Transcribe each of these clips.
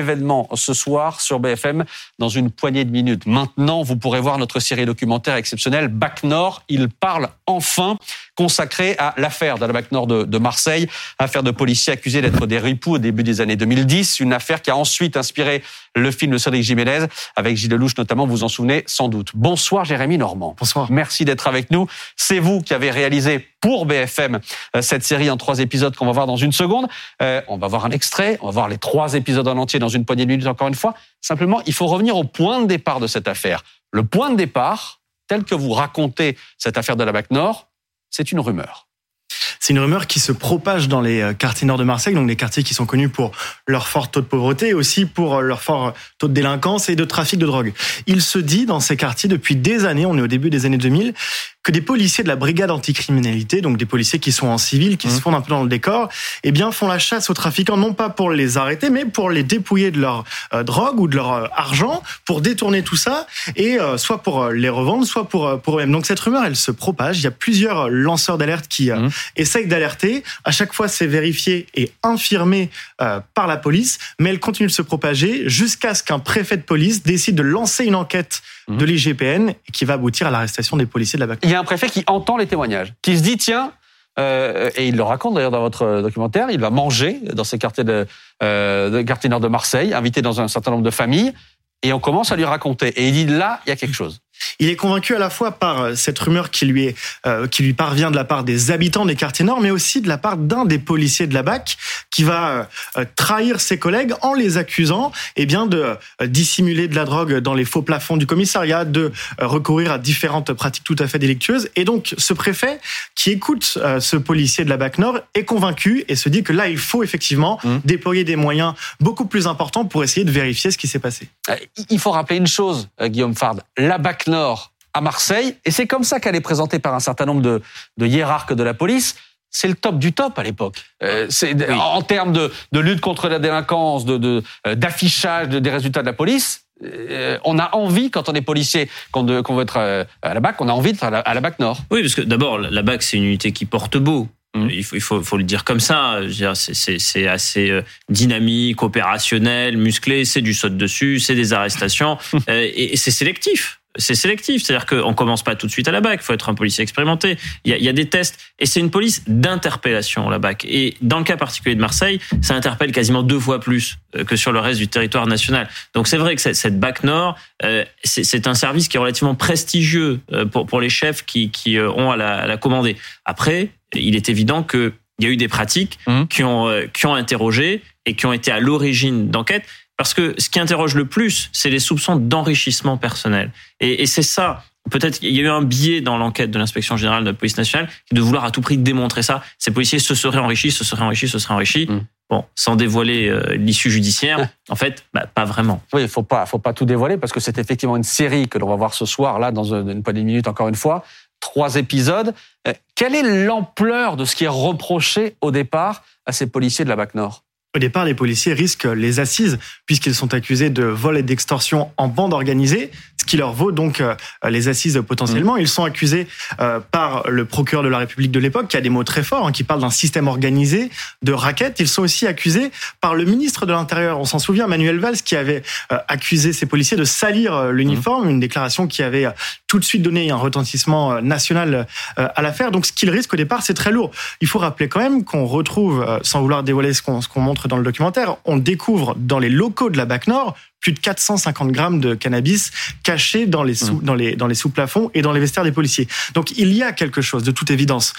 événement ce soir sur BFM dans une poignée de minutes. Maintenant, vous pourrez voir notre série documentaire exceptionnelle Bac Nord. Il parle enfin consacré à l'affaire de la Bac Nord de, Marseille, affaire de policiers accusés d'être des ripoux au début des années 2010, une affaire qui a ensuite inspiré le film de Cédric Jiménez avec Gilles Lelouch notamment, vous en souvenez sans doute. Bonsoir Jérémy Normand. Bonsoir. Merci d'être avec nous. C'est vous qui avez réalisé pour BFM euh, cette série en trois épisodes qu'on va voir dans une seconde. Euh, on va voir un extrait, on va voir les trois épisodes en entier dans une poignée de minutes encore une fois. Simplement, il faut revenir au point de départ de cette affaire. Le point de départ, tel que vous racontez cette affaire de la BAC Nord, c'est une rumeur. C'est une rumeur qui se propage dans les euh, quartiers nord de Marseille, donc des quartiers qui sont connus pour leur fort taux de pauvreté et aussi pour euh, leur fort taux de délinquance et de trafic de drogue. Il se dit dans ces quartiers depuis des années, on est au début des années 2000, que des policiers de la brigade anticriminalité, donc des policiers qui sont en civil, qui mmh. se fondent un peu dans le décor, eh bien font la chasse aux trafiquants, non pas pour les arrêter, mais pour les dépouiller de leur euh, drogue ou de leur euh, argent, pour détourner tout ça, et euh, soit pour les revendre, soit pour, pour eux-mêmes. Donc cette rumeur, elle se propage. Il y a plusieurs lanceurs d'alerte qui mmh. essayent d'alerter. À chaque fois, c'est vérifié et infirmé par la police, mais elle continue de se propager jusqu'à ce qu'un préfet de police décide de lancer une enquête mmh. de l'IGPN qui va aboutir à l'arrestation des policiers de la BAC y a un préfet qui entend les témoignages, qui se dit tiens, euh, et il le raconte d'ailleurs dans votre documentaire, il va manger dans ces quartiers de, euh, de quartiers nord de Marseille, invité dans un certain nombre de familles, et on commence à lui raconter. Et il dit là, il y a quelque chose. Il est convaincu à la fois par euh, cette rumeur qui lui est, euh, qui lui parvient de la part des habitants des quartiers nord, mais aussi de la part d'un des policiers de la BAC qui va euh, trahir ses collègues en les accusant, eh bien, de dissimuler de la drogue dans les faux plafonds du commissariat, de recourir à différentes pratiques tout à fait délictueuses. Et donc, ce préfet qui écoute ce policier de la BAC Nord est convaincu et se dit que là, il faut effectivement mmh. déployer des moyens beaucoup plus importants pour essayer de vérifier ce qui s'est passé. Il faut rappeler une chose, Guillaume Fard. La BAC Nord à Marseille, et c'est comme ça qu'elle est présentée par un certain nombre de, hiérarques de la police. C'est le top du top à l'époque. Euh, en termes de, lutte contre la délinquance, de euh, d'affichage des résultats de la police. Euh, on a envie, quand on est policier, qu'on veut être à la BAC, on a envie d'être à la, BAC Nord. Oui, parce que d'abord, la BAC, c'est une unité qui porte beau. Mmh. Il, faut, il faut, le dire comme ça. C'est assez dynamique, opérationnel, musclé. C'est du saut dessus, c'est des arrestations et c'est sélectif c'est sélectif, c'est-à-dire qu'on commence pas tout de suite à la BAC, il faut être un policier expérimenté. Il y a, il y a des tests, et c'est une police d'interpellation, la BAC. Et dans le cas particulier de Marseille, ça interpelle quasiment deux fois plus euh, que sur le reste du territoire national. Donc c'est vrai que cette BAC Nord, euh, c'est un service qui est relativement prestigieux euh, pour, pour les chefs qui, qui ont à la, à la commander. Après, il est évident que il y a eu des pratiques mmh. qui ont qui ont interrogé et qui ont été à l'origine d'enquêtes. Parce que ce qui interroge le plus, c'est les soupçons d'enrichissement personnel. Et, et c'est ça. Peut-être qu'il y a eu un biais dans l'enquête de l'inspection générale de la police nationale de vouloir à tout prix démontrer ça. Ces policiers se seraient enrichis, se seraient enrichis, se seraient enrichis. Mm. Bon, sans dévoiler euh, l'issue judiciaire, en fait, bah, pas vraiment. Oui, il faut pas, faut pas tout dévoiler parce que c'est effectivement une série que l'on va voir ce soir là dans une poignée de minutes encore une fois, trois épisodes. Euh, quelle est l'ampleur de ce qui est reproché au départ à ces policiers de la BAC Nord? Au départ, les policiers risquent les assises puisqu'ils sont accusés de vol et d'extorsion en bande organisée, ce qui leur vaut donc euh, les assises potentiellement. Mmh. Ils sont accusés euh, par le procureur de la République de l'époque, qui a des mots très forts, hein, qui parle d'un système organisé de raquettes. Ils sont aussi accusés par le ministre de l'Intérieur. On s'en souvient, Manuel Valls, qui avait euh, accusé ces policiers de salir l'uniforme, mmh. une déclaration qui avait tout de suite donné un retentissement national à l'affaire. Donc, ce qu'ils risquent au départ, c'est très lourd. Il faut rappeler quand même qu'on retrouve, sans vouloir dévoiler ce qu'on montre dans le documentaire, on découvre dans les locaux de la BAC Nord plus de 450 grammes de cannabis cachés dans les sous, mmh. dans les, dans les sous-plafonds et dans les vestiaires des policiers. Donc il y a quelque chose, de toute évidence.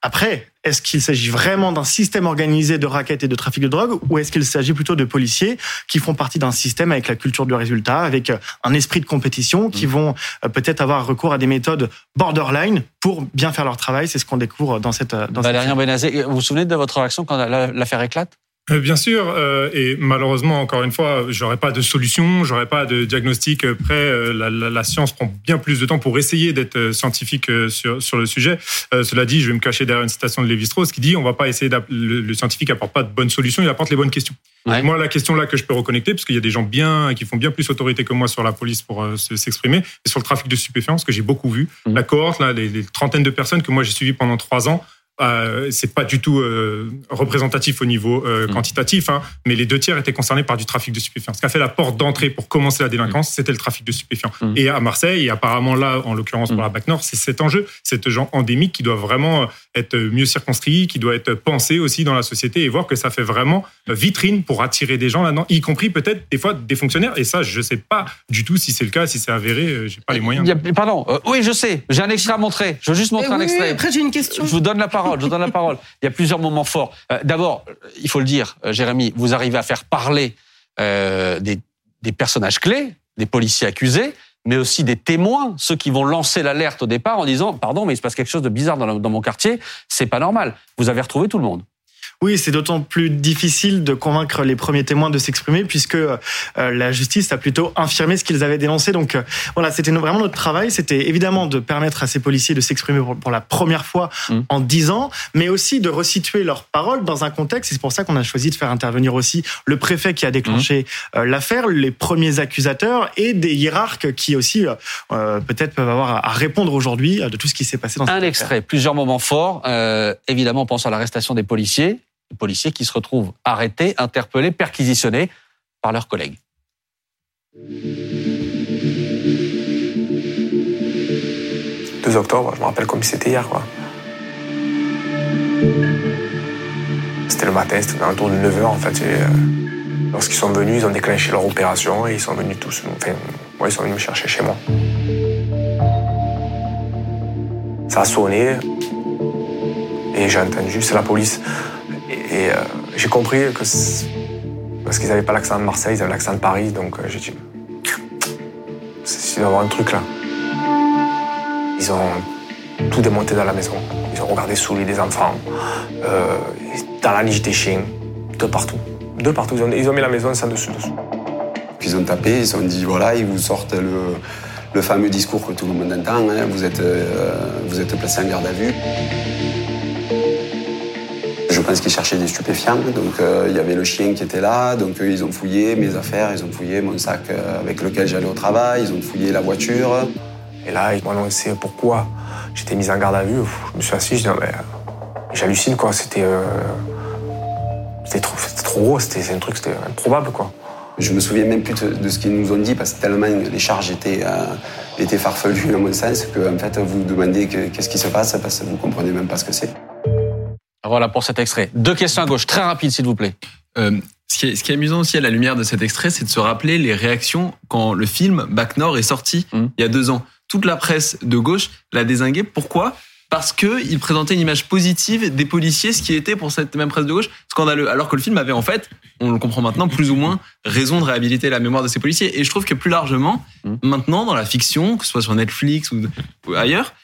Après, est-ce qu'il s'agit vraiment d'un système organisé de raquettes et de trafic de drogue ou est-ce qu'il s'agit plutôt de policiers qui font partie d'un système avec la culture du résultat, avec euh, un esprit de compétition, qui mmh. vont euh, peut-être avoir recours à des méthodes borderline pour bien faire leur travail? C'est ce qu'on découvre dans cette... Dans Valérien Benazé, vous vous souvenez de votre réaction quand l'affaire éclate? euh, bien sûr, euh, et malheureusement, encore une fois, j'aurais pas de solution, j'aurais pas de diagnostic prêt. Euh, la, la, la, science prend bien plus de temps pour essayer d'être scientifique sur, sur le sujet. cela dit, je vais me cacher derrière une citation de Lévi-Strauss qui dit on va pas essayer le, le, scientifique apporte pas de bonnes solutions, il apporte les bonnes questions. Moi, la question là que je peux reconnecter, parce qu'il y a des gens bien qui font bien plus autorité que moi sur la police pour s'exprimer, et sur le trafic de stupéfiants, ce que j'ai beaucoup vu. Mmh. La cohorte, là, les, les trentaines de personnes que moi j'ai suivies pendant trois ans euh, c'est pas du tout euh, représentatif au niveau euh, Mm. quantitatif, hein, mais les deux tiers étaient concernés par du trafic de stupéfiants. Ce qui a fait la porte d'entrée pour commencer la délinquance, c'était le trafic de stupéfiants. Mm. Et à Marseille, et apparemment là, en l'occurrence pour la BAC Nord, c'est cet enjeu, cet genre endémique qui doit vraiment être mieux circonscrit, qui doit être pensé aussi dans la société et voir que ça fait vraiment vitrine pour attirer des gens là-dedans, y compris peut-être des fois des fonctionnaires. Et ça, je sais pas du tout si c'est le cas, si c'est avéré, euh, j'ai pas les moyens. A- pardon. Euh, oui, je sais. J'ai un extrait à montrer. Je veux juste montrer Eh un extrait. Après, j'ai une question. Je vous donne la parole. Je donne la parole. Il y a plusieurs moments forts. Euh, D'abord, il faut le dire, euh, Jérémy, vous arrivez à faire parler euh, des, personnages clés, des policiers accusés, mais aussi des témoins, ceux qui vont lancer l'alerte au départ en disant pardon, mais il se passe quelque chose de bizarre dans, dans mon quartier. C'est pas normal. Vous avez retrouvé tout le monde. Oui, c'est d'autant plus difficile de convaincre les premiers témoins de s'exprimer puisque euh, la justice a plutôt infirmé ce qu'ils avaient dénoncé. Donc euh, voilà, c'était vraiment notre travail. C'était évidemment de permettre à ces policiers de s'exprimer pour, la première fois Mm. en dix ans, mais aussi de resituer leurs paroles dans un contexte. C'est pour ça qu'on a choisi de faire intervenir aussi le préfet qui a déclenché euh, l'affaire, les premiers accusateurs et des hiérarques qui aussi euh, peut-être peuvent avoir à, répondre aujourd'hui de tout ce qui s'est passé dans cette Un affaire. extrait, plusieurs moments forts. Euh, évidemment, on pense à l'arrestation des policiers, policiers qui se retrouvent arrêtés, interpellés, perquisitionnés par leurs collègues. 2 octobre, je me rappelle comme c'était hier. quoi. C'était le matin, c'était dans le tour de 9h en fait. euh, lorsqu'ils sont venus, ils ont déclenché leur opération et ils sont venus tous. Enfin, ouais, ils sont venus me chercher chez moi. Ça a sonné et j'ai entendu, c'est la police. Et, euh, j'ai compris que. c'est- Parce qu'ils n'avaient pas l'accent de Marseille, ils avaient l'accent de Paris, donc euh, j'ai dit. Il doit un truc là. Ils ont tout démonté dans la maison. Ils ont regardé sous les des enfants, euh, dans la niche des chiens, de partout. De partout. Ils ont, mis la maison sans dessus dessous. Ils ont tapé, ils ont dit voilà, ils vous sortent le, le fameux discours que tout le monde entend hein, vous, êtes, vous êtes placé en garde à vue. Pense qu'ils cherchaient des stupéfiants, donc euh, il y avait le chien qui était là, donc eux, ils ont fouillé mes affaires, ils ont fouillé mon sac euh, avec lequel j'allais au travail, ils ont fouillé la voiture. Et là, ils m'ont annoncé pourquoi j'étais mis en garde à vue. Je me suis assis, je dis, non, mais, euh, j'hallucine, quoi. C'était, euh, c'était trop, trop gros, c'était, un truc, c'était improbable, quoi. Je me souviens même plus de, ce qu'ils nous ont dit parce que tellement les charges étaient, euh, étaient farfelues à mon sens que en fait vous demandez que- qu'est-ce qui se passe parce que vous comprenez même pas ce que c'est. Voilà pour cet extrait. Deux questions à gauche, très rapides s'il vous plaît. Euh, ce, qui est, ce qui est amusant aussi à la lumière de cet extrait, c'est de se rappeler les réactions quand le film Bac Nord est sorti Mm. il y a deux ans. Toute la presse de gauche l'a désingué. Pourquoi? Parce que il présentait une image positive des policiers, ce qui était pour cette même presse de gauche scandaleux. Alors que le film avait en fait, on le comprend maintenant, plus ou moins raison de réhabiliter la mémoire de ces policiers. Et je trouve que plus largement, Mm. maintenant dans la fiction, que ce soit sur Netflix ou ailleurs,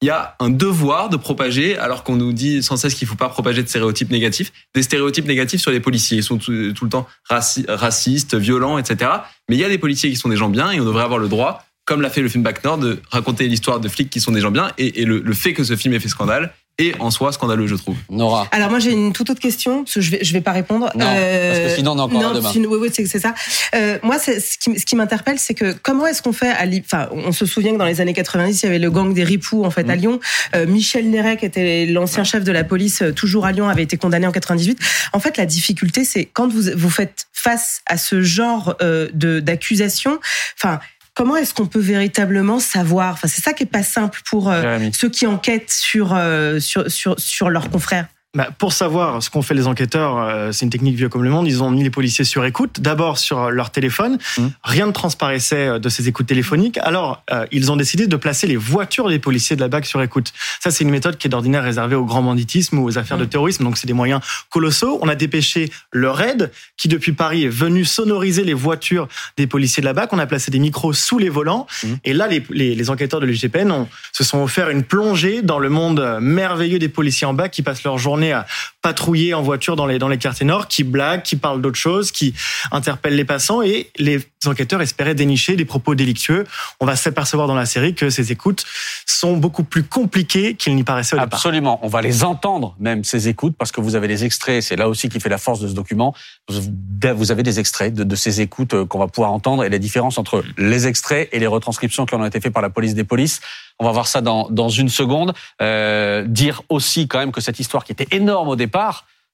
il y a un devoir de propager, alors qu'on nous dit sans cesse qu'il faut pas propager de stéréotypes négatifs, des stéréotypes négatifs sur les policiers. Ils sont tout, le temps raci- racistes, violents, etc. Mais il y a des policiers qui sont des gens bien et on devrait avoir le droit, comme l'a fait le film Back Nord, de raconter l'histoire de flics qui sont des gens bien. Et, le fait que ce film ait fait scandale est en soi scandaleux, je trouve. Nora. Alors moi j'ai une toute autre question parce que je vais je vais pas répondre. Non, parce que sinon, on a encore non, demain. sinon- oui, oui, c'est c'est ça. Euh, moi ce qui, ce qui m'interpelle c'est que comment est-ce qu'on fait à Li- enfin on se souvient que dans les années 90 il y avait le gang des ripoux en fait Mm. à Lyon. Euh, Michel Néret qui était l'ancien chef de la police euh, toujours à Lyon avait été condamné en 98. En fait la difficulté c'est quand vous vous faites face à ce genre euh, de d'accusation, enfin Comment est-ce qu'on peut véritablement savoir? Enfin, c'est ça qui est pas simple pour euh, ceux qui enquêtent sur euh, sur sur sur leurs confrères. Bah, pour savoir ce qu'ont fait les enquêteurs, euh, c'est une technique vieux comme le monde. Ils ont mis les policiers sur écoute, d'abord sur leur téléphone. Mhm. Rien ne transparaissait euh, de ces écoutes téléphoniques. Alors, euh, ils ont décidé de placer les voitures des policiers de la BAC sur écoute. Ça, c'est une méthode qui est d'ordinaire réservée au grand banditisme ou aux affaires de terrorisme. Donc, c'est des moyens colossaux. On a dépêché le RAID, qui depuis Paris est venu sonoriser les voitures des policiers de la BAC. On a placé des micros sous les volants. Mhm. Et là, les, les, les enquêteurs de l'IGPN ont- se sont offert une plongée dans le monde merveilleux des policiers en BAC qui passent leur journée à patrouiller en voiture dans les, dans les quartiers nord, qui blaguent, qui parlent d'autres choses, qui interpellent les passants et les enquêteurs espéraient dénicher des propos délictueux. On va s'apercevoir dans la série que ces écoutes sont beaucoup plus compliquées qu'il n'y paraissait au départ. Absolument. On va les entendre, même ces écoutes, parce que vous avez les extraits. C'est là aussi qui fait la force de ce document. Vous avez des extraits de, ces écoutes euh, qu'on va pouvoir entendre et la différence entre les extraits et les retranscriptions qui ont été faites par la police des polices. On va voir ça dans, dans une seconde. Euh, dire aussi quand même que cette histoire qui était énorme au départ,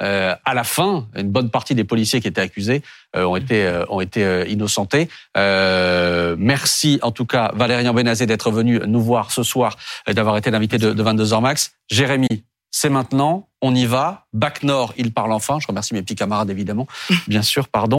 euh, à la fin, une bonne partie des policiers qui étaient accusés euh, ont été euh, ont été euh, innocentés. merci en tout cas Valérian Benazé d'être venu nous voir ce soir, et d'avoir été l'invité de, de 22h max. Jérémy, c'est maintenant, on y va. Bac Nord, il parle enfin. Je remercie mes petits camarades évidemment, bien sûr, pardon.